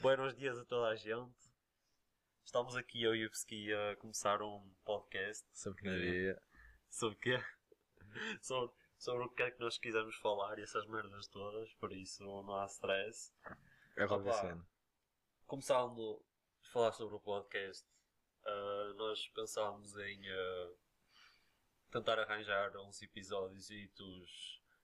Buenos dias a toda a gente. Estamos aqui, eu e o Pski, a começar um podcast. Sempre na dia. Sobre o quê? sobre, sobre o que é que nós quisermos falar e essas merdas todas, por isso não há stress. É. Começando a falar sobre o podcast, ah, nós pensámos em ah, tentar arranjar uns episódios e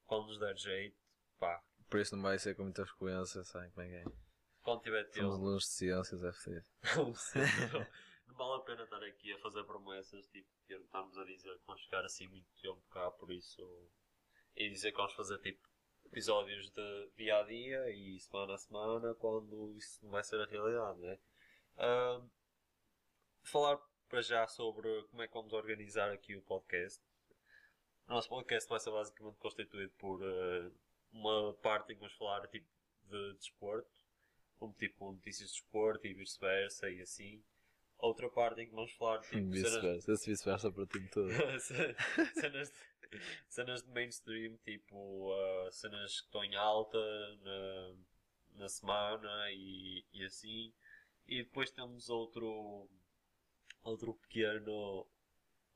quando nos der jeito, pá, Por isso não vai ser com muita frequência, sabem como é que é? Quando tiver Somos tempo. alunos de ciências, ser. Não vale a pena estar aqui a fazer promessas, tipo, e estarmos a dizer que vamos ficar assim muito tempo cá, por isso. E dizer que vamos fazer tipo episódios de dia a dia e semana a semana, quando isso não vai ser a realidade, né? Ahm, falar para já sobre como é que vamos organizar aqui o podcast. O nosso podcast vai ser basicamente constituído por eh, uma parte em que vamos falar tipo de desporto, como tipo notícias de desporto e vice-versa e assim. Outra parte em que vamos falar tipo cenas, Vice-versa. Esse vice-versa para o time todo. cenas, de, cenas de mainstream, tipo uh, cenas que estão em alta na, na semana e, e assim. E depois temos outro outro pequeno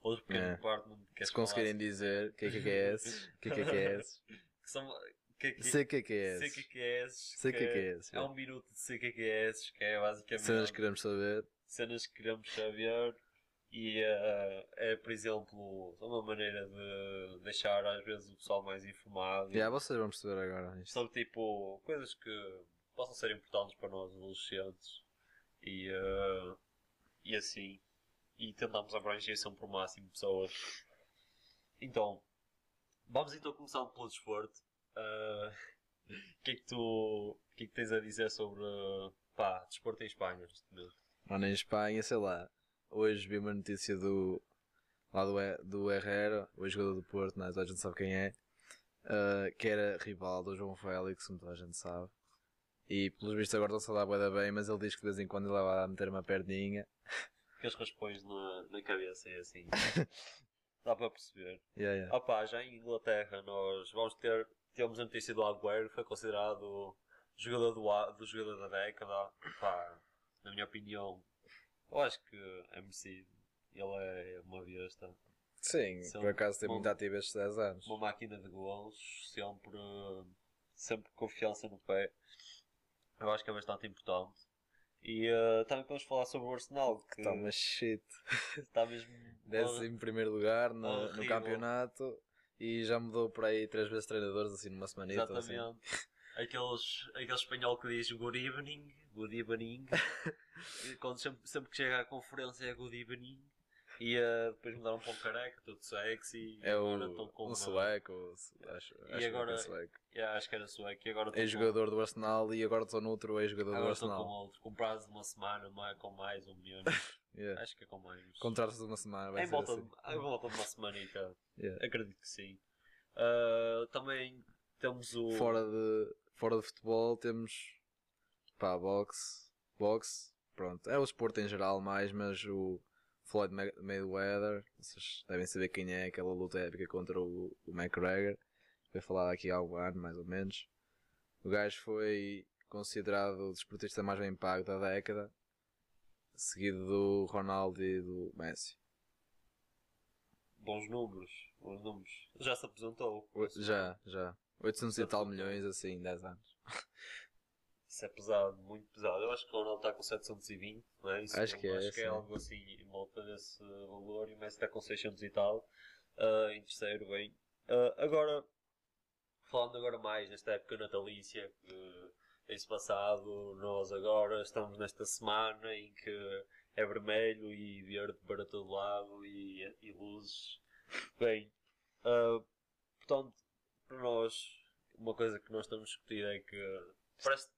outro pequeno É. department que Se conseguirem dizer o que é que é esse, o que é que é esse, que são sei o que é é é é é é. um minuto de sei que que é é basicamente Cenas que queremos saber. cenas que queremos saber e eh, é, por exemplo, uma maneira de deixar às vezes o pessoal mais informado Já, vocês vão perceber agora isto. sobre tipo coisas que possam ser importantes para nós adolescentes e, eh, e assim e tentamos abranger sempre o máximo de pessoas. Então, vamos então começar pelo desporto. O que é que tu que é que tens a dizer sobre pá, desporto em Espanha? Mano, em Espanha, sei lá. Hoje vi uma notícia do. lá do, do Herrera, o jogador do Porto, não é? Toda a gente sabe quem é. ah, que era rival do João Félix, como toda a gente sabe. E pelos vistos agora estão-se a dar bué da bem, mas ele diz que de vez em quando ele vai meter uma perninha. aqueles raspões na, na cabeça e assim. Dá para perceber. Yeah, yeah. Opa, já em Inglaterra nós vamos ter. Temos a notícia do Agüero, foi considerado jogador do, do jogador da década. Pá, na minha opinião, eu acho que é merecido. Ele é uma besta. Sim, São por acaso bom- muito ativo estes 10 anos. Uma máquina de golos, sempre, sempre confiança no pé. Eu acho que é bastante importante. E eh, também podemos falar sobre o Arsenal, que Está uma shit. está mesmo. Em primeiro lugar no, no campeonato e já mudou por aí três vezes treinadores assim numa semanita. Assim. Exatamente. Aqueles, aquele espanhol que diz good evening, good evening. Quando sempre, sempre que chega à conferência é good evening. E eh, depois mudaram para um careca, tudo sexy. É o, com um sueco, acho, E acho agora- que é sueco. Yeah, acho que era sueco. E agora É com- jogador do Arsenal e agora estou noutro ex-jogador do Agora estão com Arsenal. outro, com prazo de uma semana, é com mais um menos. Yeah. Acho que é com mais. Contratos de uma semana, vai em, ser volta, assim. de- em volta de uma semanita. Yeah. Acredito que sim. Ah, também temos o. Fora, de, fora de futebol temos pá, boxe, boxe, pronto, é o esporte em geral mais, mas o Floyd May- Mayweather, vocês devem saber quem é, aquela luta épica contra o, o McGregor, foi falado aqui há algum ano, mais ou menos. O gajo foi considerado o desportista mais bem pago da década, seguido do Ronaldo e do Messi. Bons números. Bons números. Já se apresentou. O- Já, já. 800 e tal milhões assim, em 10 anos. Isso é pesado, muito pesado. Eu acho que o Ronaldo está com 720, não é? Isso Acho que é, Acho que é sim. algo assim em volta desse valor e o Messi está com 600 e tal. ah, em terceiro, bem. Ah, agora, falando agora mais nesta época natalícia que tem-se passado, nós agora estamos nesta semana em que é vermelho e verde para todo lado e, e luzes. Bem, ah, portanto, para nós, uma coisa que nós estamos a discutir é que parece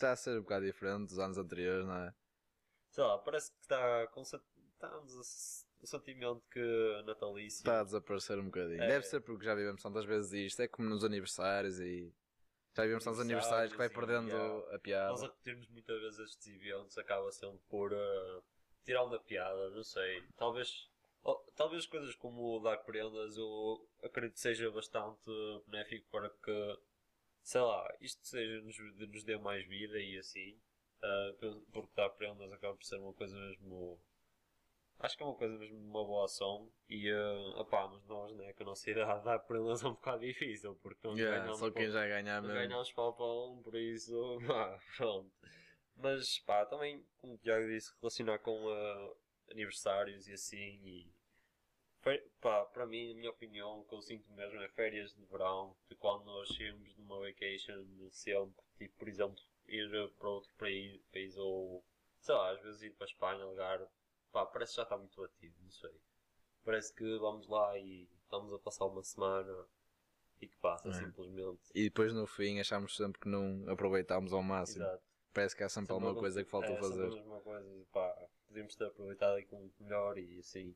Está a ser um bocado diferente dos anos anteriores, não é? sei lá, parece que está com estamos o sentimento que a natalícia Está a desaparecer um bocadinho. É. Deve ser porque já vivemos tantas vezes isto. É como nos aniversários e. Já vivemos tantos aniversários que vai perdendo a piada. nós a repetirmos muitas vezes estes eventos acaba sendo por uh, tirar uma piada, não sei. Talvez, oh, talvez coisas como o dar prendas eu acredito que seja bastante benéfico para que, sei lá, isto seja, nos, nos dê mais vida e assim. pe- porque dar prendas acaba por ser uma coisa mesmo. Acho que é uma coisa mesmo uma boa ação e uh, opá, mas nós, né, com a nossa idade, dar prendas é um bocado difícil porque não Yeah, ganhamos só quem já ganhar mesmo. ganhamos para um, por isso, pá, pronto. Mas pá, também, como o Tiago disse, relacionar com ah, aniversários e assim e Pá, para mim, na minha opinião, o que eu sinto mesmo é férias de verão, de quando nós saímos de uma vacation sempre, tipo, por exemplo, ir para outro país, país ou, sei lá, às vezes ir para a Espanha, Algarve, pá, parece que já está muito batido, não sei. Parece que vamos lá e estamos a passar uma semana e que passa É. simplesmente. E depois no fim achamos sempre que não aproveitámos ao máximo. Exato. Parece que há sempre, alguma Sempre coisa que faltou é, sempre fazer. a mesma coisa, pá, podíamos ter aproveitado aquilo melhor e assim.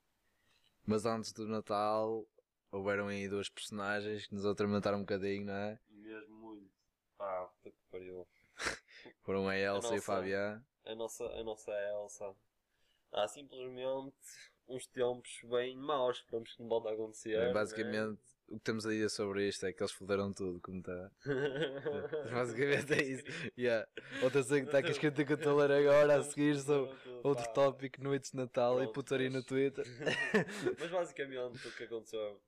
Mas antes do Natal houveram aí duas personagens que nos atormentaram um bocadinho, não é? Mesmo muito. Pá, puta que pariu. Foram a Elsa e o nossa- Fabián. a nossa, a nossa Elsa. Há simplesmente uns tempos bem maus, esperamos que não volte a acontecer. É, Basicamente, o que temos a dizer sobre isto é que eles foderam tudo, como está. Basicamente é isso. Yeah. Outra coisa que está aqui escrito que eu estou a ler agora a seguir sobre outro tópico, noites de Natal e Pronto, putaria no mas- Twitter. Mas basicamente o que aconteceu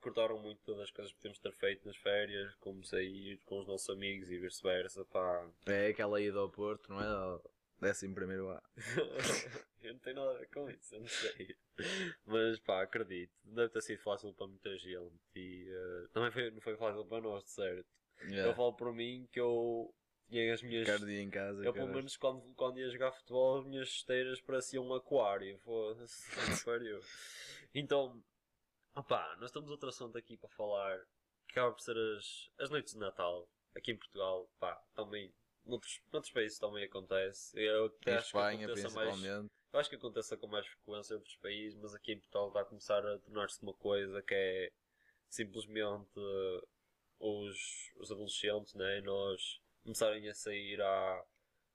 cortaram muito todas as coisas que de ter feito nas férias, como sair com os nossos amigos e vice-versa, pá. É aquela ida ao Porto, não é? Ao Décimo primeiro A. eu não tenho nada a ver com isso, eu não sei. Mas pá, acredito, deve ter sido fácil para muita gente e eh, também foi, não foi fácil para nós, de certo. Eu Yeah. falo por mim que eu tinha as minhas. Dia em casa. Eu pelo menos quando, quando ia jogar futebol as minhas esteiras pareciam um aquário, foda-se, que. Então, opá, nós temos outro assunto aqui para falar, que acaba por ser as, as noites de Natal, aqui em Portugal, pá, também, noutros, noutros países também acontece. Eu até Em acho que Espanha, mais, principalmente. eu acho que aconteça com mais frequência em outros países, mas aqui em Portugal vai começar a tornar-se uma coisa que é simplesmente os, os adolescentes, né? nós começarem a sair à,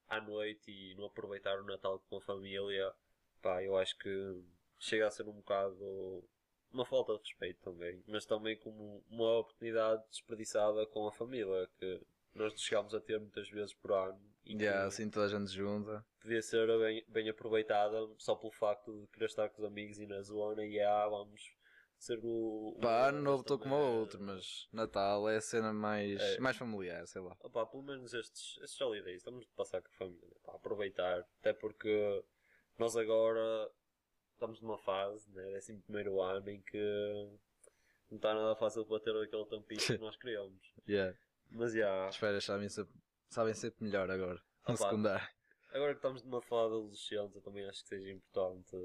à noite e não aproveitar o Natal com a família. Pá, eu acho que chega a ser um bocado uma falta de respeito também, mas também como uma oportunidade desperdiçada com a família que nós chegámos a ter muitas vezes por ano e Yeah, assim toda a gente junta. podia ser bem, bem aproveitada só pelo facto de querer estar com os amigos e na zona e ah, vamos ser o. Pá, ano novo estou como merda. outro, mas Natal é a cena mais, É. mais familiar, sei lá. Opá, pelo menos estes, estes holidays estamos de passar com a família, pá, aproveitar, até porque nós agora estamos numa fase, né, décimo primeiro ano, em que não está nada fácil para ter aquele tampinho que nós queríamos. Yeah. Mas já, As férias sabem sempre, sabem sempre melhor agora. No Opa. secundário. agora que estamos numa fala de adolescentes, eu também acho que seja importante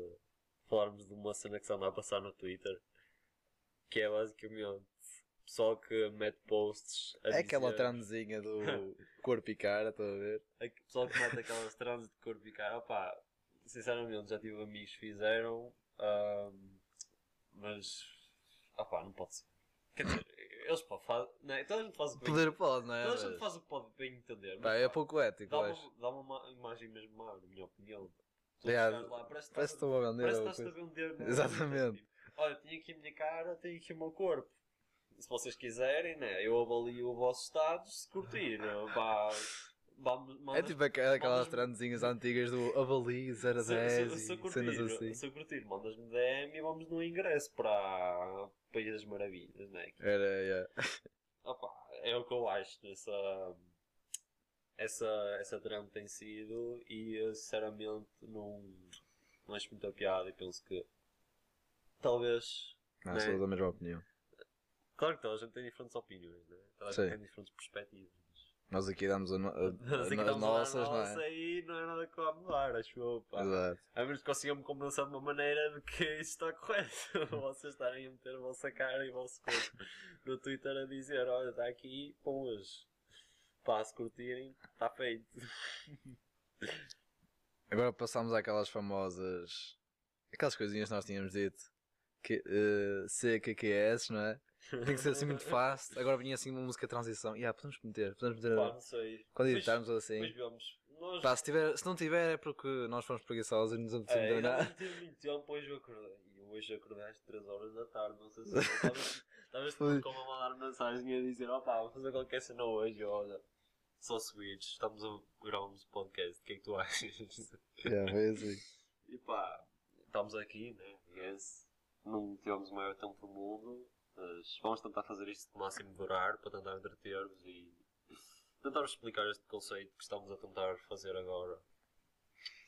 falarmos de uma cena que se anda a passar no Twitter, que é basicamente pessoal que mete posts É aquela dizer- trandezinha do corpo e cara, estão a ver? a pessoal que mete aquelas trans de corpo e cara, opá, sinceramente já tive amigos que fizeram, ahm, mas opá, não pode ser. Quer dizer, eles pá, faz, não é? toda a gente faz o que Poder pode, não é? toda a gente faz o que pode bem entender, mas, Pá, é pouco ético, dá, uma, dá uma ma- imagem mesmo má, na minha opinião. Tu Yeah, lá, parece que que estás- a vender parece que estás a vender. é? Exatamente. Tenho aqui a minha cara, tenho aqui o meu corpo. Se vocês quiserem, né, eu avalio o vosso estado se curtir. Pá, vamos, É tipo aqu- aquelas trandezinhas antigas do avali 0 a se, 10 se, se eu e curtir, cenas assim. se eu curtir, mandas-me DM e vamos no ingresso para País das Maravilhas, né? Era, yeah. Opa, é o que eu acho dessa. Essa, essa trama tem sido e eu, sinceramente não, não acho muita piada e penso que talvez. Não, Né? sou da mesma opinião. Claro que toda a gente tem diferentes opiniões, né? Toda a Sim. gente tem diferentes perspectivas. Nós aqui damos a a- aqui as estamos a dar a nossas, não nossa é? e não é nada que vá mudar, acho eu. Pá. Exato. A menos que consigam-me compensar de uma maneira de que isso está correto. Vocês estarem a meter a vossa cara e o vosso corpo no Twitter a dizer: olha, está aqui, pois. Pá, se curtirem, está feito. Agora passamos àquelas famosas. Aquelas coisinhas que nós tínhamos dito. Que, eh, CKQS, não é? Tem que ser assim muito fácil. Agora vinha assim uma música de transição. Yeah, podemos meter. Podemos meter. Pá, não sei. quando editarmos ou assim. Nós. Pá, se, tiver, se não tiver é porque nós fomos preguiçosos e nos É, apetecemos ainda nada. não tive muito tempo, hoje eu acordei. E hoje acordei às 3 horas da tarde, não sei se talvez Foi. como a mandar mensagem a dizer: opá, vou fazer qualquer cena hoje, olha. só Switch, estamos a gravar um podcast, o que é que tu achas? Yeah, foi assim. E pá, estamos aqui, né? Yes. Não tivemos o maior tempo do mundo, mas vamos tentar fazer isto de máximo durar para tentar entreter-vos e tentar explicar este conceito que estamos a tentar fazer agora.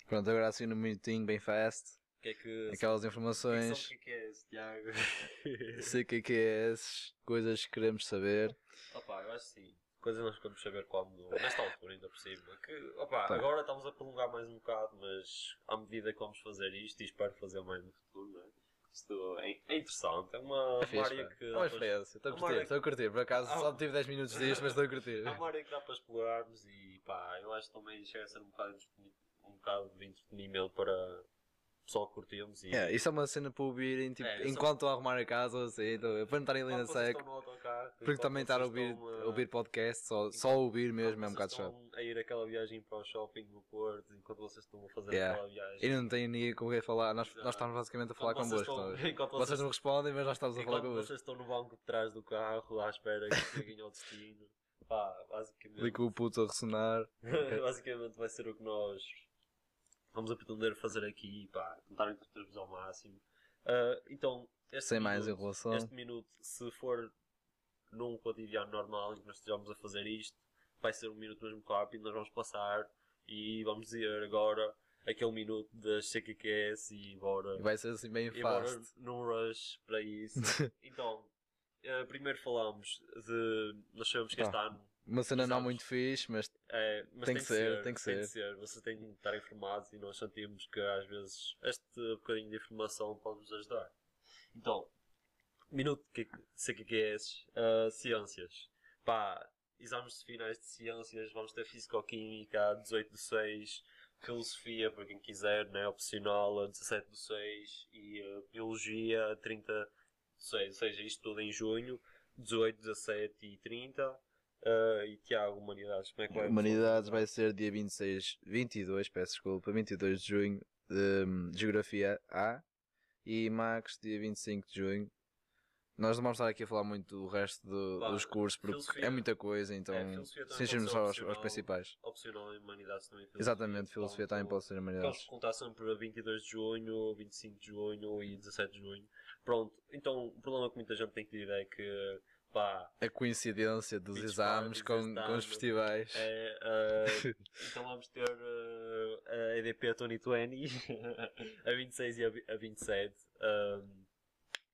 Pronto, agora assim no minutinho, bem fast. O que é que. Aquelas o que é informações. que é esse, Tiago? Sei o que é que é esses, coisas que queremos saber. Opa, eu acho que sim. Coisas nós queremos saber quando. Nesta altura, ainda por cima. Que, opa, Tá. agora estamos a prolongar mais um bocado, mas à medida que vamos fazer isto, e espero fazer mais no futuro, é? Isto é, é interessante. É uma, uma Fixe, área pá. que. É uma experiência. Estou a Uma curtir, estou a curtir. Por acaso Ah, só tive 10 minutos disto, mas estou a curtir. É uma área que dá para explorarmos e pá, eu acho que também chega a ser um bocado, um bocado de entretenimento para pessoal que curtimos. E, É, isso é uma cena para ouvirem tipo, É, é- enquanto a arrumar a casa ou assim, então, para não estarem ali na seca. Porque também estar a ouvir, a ouvir podcast, só, só ouvir mesmo é um bocado chato. a ir aquela viagem para o shopping no Porto, enquanto vocês estão a fazer Yeah. aquela viagem. E não tem ninguém com quem falar, nós, nós estamos basicamente a falar Enquanto vocês estão- Vocês vocês- não respondem, mas nós estamos a falar convosco. vocês estão no banco de trás do carro, à espera que cheguem ao destino. Pá, basicamente. Com o puto a ressonar. basicamente vai ser o que nós vamos a pretender fazer aqui, pá, tentar entreter-vos ao máximo. Ah, então, este Sem mais minuto, enrolação. Este minuto, se for num cotidiano normal em que nós estejamos a fazer isto, vai ser um minuto mesmo rápido, nós vamos passar e vamos dizer agora aquele minuto das CQQS e bora, E vai ser assim bem e bora fast. num rush para isso. então, eh, primeiro falamos de. Nós sabemos que este ano Uma cena não muito fixe, mas é, mas Tem que ser, tem que Tem ser. Vocês têm de estar informados e nós sentimos que às vezes este bocadinho de informação pode nos ajudar. Então, minuto que sei que é esses. Ah, ciências. Pá, exames de finais de ciências, vamos ter Físico-Química a 18 de 6, Filosofia para quem quiser, né, opcional a 17 de 6 e ah, Biologia a 30 de 6, ou seja, isto tudo em junho, 18, 17 e 30. Ah, e Tiago, Humanidades, como é que vai? Humanidades vai ser dia 26, 22, peço desculpa, 22 de junho, de Geografia A e Max dia 25 de junho. Nós não vamos estar aqui a falar muito do resto do- Pá, dos cursos porque filosofia- é muita coisa, então É, também pode ser só aos, aos principais. Opcional em Humanidades também. Filosofia, Exatamente, filosofia também portanto, pode ser Vamos humanidades. contar sempre a 22 de junho, 25 de junho e 17 de junho. Pronto, então o problema que muita gente tem que dizer é que, pá, A coincidência dos Beach exames com, com os ano. festivais. é, ah, então vamos ter ah, a EDP 2020 a 26 e a vi- a 27. ahm,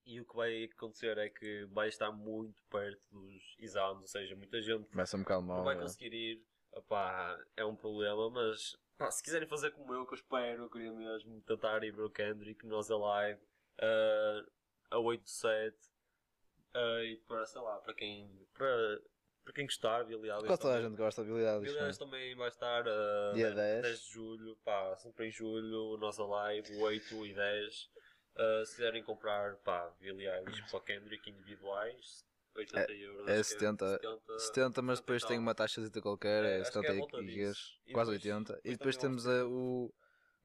e o que vai acontecer é que vai estar muito perto dos exames, ou seja, muita gente um bocado não vai é. conseguir ir, opá, é um problema, mas pá, se quiserem fazer como eu, que eu espero, eu queria mesmo tentar ir ver o Kendrick, nós a live, ah, a 8 de 7, ah, e para, sei lá, para quem, para, para quem gostar, Billy Eilish Quase toda a gente gosta de. Billy é? Eilish também vai estar ah, Dia 10. de julho, pá, sempre em julho, nossa live, 8 e 10. Ah, se quiserem comprar, pá, Billy Eilish para o Kendrick individuais, 80 euros. é acho que 70, 70, 70, mas depois 70 tem uma taxazita qualquer, É, é, acho que é 70 à volta gigas, disso. E quase depois- 80. E depois depois temos a- o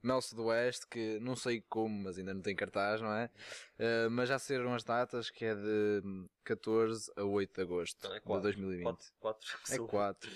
Mel Sudoeste, que não sei como, mas ainda não tem cartaz, não é? Uh, mas já saíram as datas, que é de hum, 14 a 8 de agosto Não, é de quatro. 2020. 4, 4 É 4.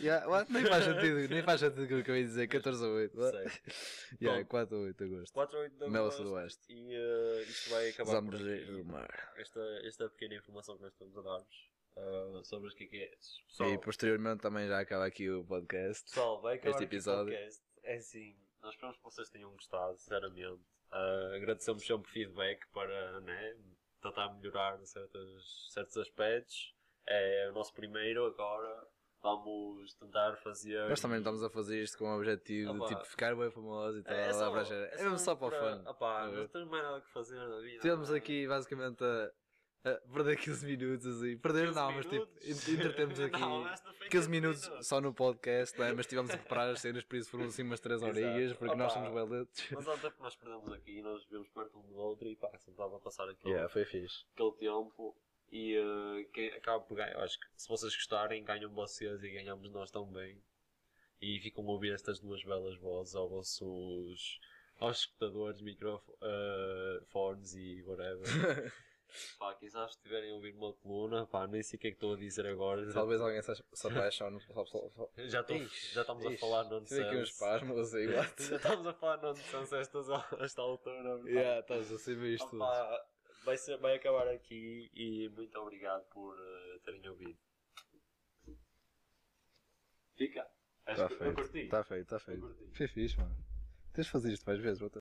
nem faz sentido, nem faz sentido o que eu de dizer, 14 a 8. Yeah, é 4 a 8 de agosto. 4 a 8 de Mel agosto. Sudoeste. E eh, isto vai acabar por Vamos aqui. mar. Esta, esta pequena informação que nós estamos a dar-vos eh, sobre os. Pessoal, E posteriormente também já acaba aqui o podcast. pessoal, vai acabar este aqui o episódio. podcast. É assim, nós esperamos que vocês tenham gostado, sinceramente. Eh, agradecemos sempre feedback para né, tentar melhorar certos, certos aspectos. É o nosso primeiro agora. Vamos tentar fazer. Nós também estamos a fazer isto com o objetivo de Opa. tipo, ficar bem famoso e tal. É, lá só, é mesmo só para o fã. Opá, É. não temos mais nada que fazer na vida. Temos é? aqui basicamente a, a perder 15 minutos assim. Perder 15 não, mas tipo, minutos? entretemos aqui Não, esta foi 15 minutos só no podcast, é? mas estivemos a preparar as cenas, por isso foram assim umas 3 Exato. horinhas, porque nós Opa. somos beletes. Mas há um tempo que nós perdemos aqui, nós vivemos perto um do outro e pá, sempre estava a passar aquele, Yeah, foi fixe. aquele tempo e eh, que acaba por ganhar. Acho que se vocês gostarem, ganham vocês e ganhamos nós também. E ficam a ouvir estas duas belas vozes aos vossos aos escutadores, microfones e whatever. Pá, quizás estiverem a ouvir uma coluna, pá, nem sei o que é que estou a dizer agora. Talvez alguém se apaixone. Já, estou, Ixi, já estamos a ixi, falar nonsense. Tive aqui uns espasmos aí, what? Já estamos a falar nonsense a a esta altura. pá. Yeah, estás a saber isto tudo. Vai, ser, vai acabar aqui e muito obrigado por eh, terem ouvido. Fica. Acho Está feito, curti. está feito, está feito. Foi fixe, mano. Tens de fazer isto mais vezes,